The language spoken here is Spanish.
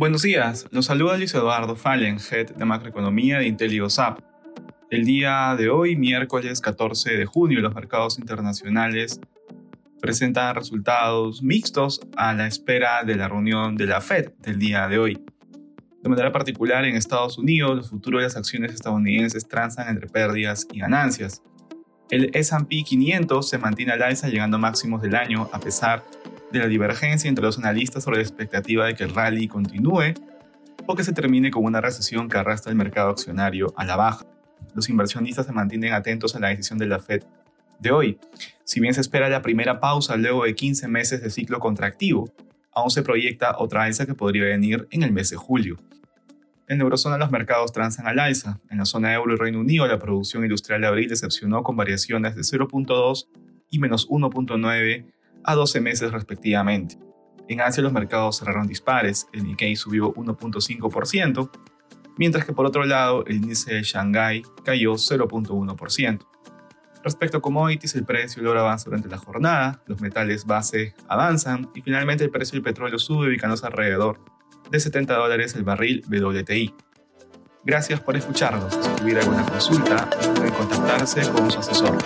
Buenos días, los saluda Luis Eduardo Fallen, Head de Macroeconomía de IntelioSAP. El día de hoy, miércoles 14 de junio, los mercados internacionales presentan resultados mixtos a la espera de la reunión de la Fed del día de hoy. De manera particular, en Estados Unidos, los futuros de las acciones estadounidenses transan entre pérdidas y ganancias. El S&P 500 se mantiene al alza llegando a máximos del año a pesar de la divergencia entre los analistas sobre la expectativa de que el rally continúe o que se termine con una recesión que arrastra el mercado accionario a la baja. Los inversionistas se mantienen atentos a la decisión de la Fed de hoy. Si bien se espera la primera pausa luego de 15 meses de ciclo contractivo, aún se proyecta otra alza que podría venir en el mes de julio. En eurozona los mercados transan al alza. En la zona euro y Reino Unido la producción industrial de abril decepcionó con variaciones de 0.2 y menos 1.9 a 12 meses respectivamente. En Asia los mercados cerraron dispares, el Nikkei subió 1.5%, mientras que por otro lado el índice de Shanghai cayó 0.1%. Respecto a commodities, el precio del oro avanza durante la jornada, los metales base avanzan y finalmente el precio del petróleo sube ubicándose alrededor de 70 dólares el barril WTI. Gracias por escucharnos. Si tuviera alguna consulta, pueden contactarse con su asesor.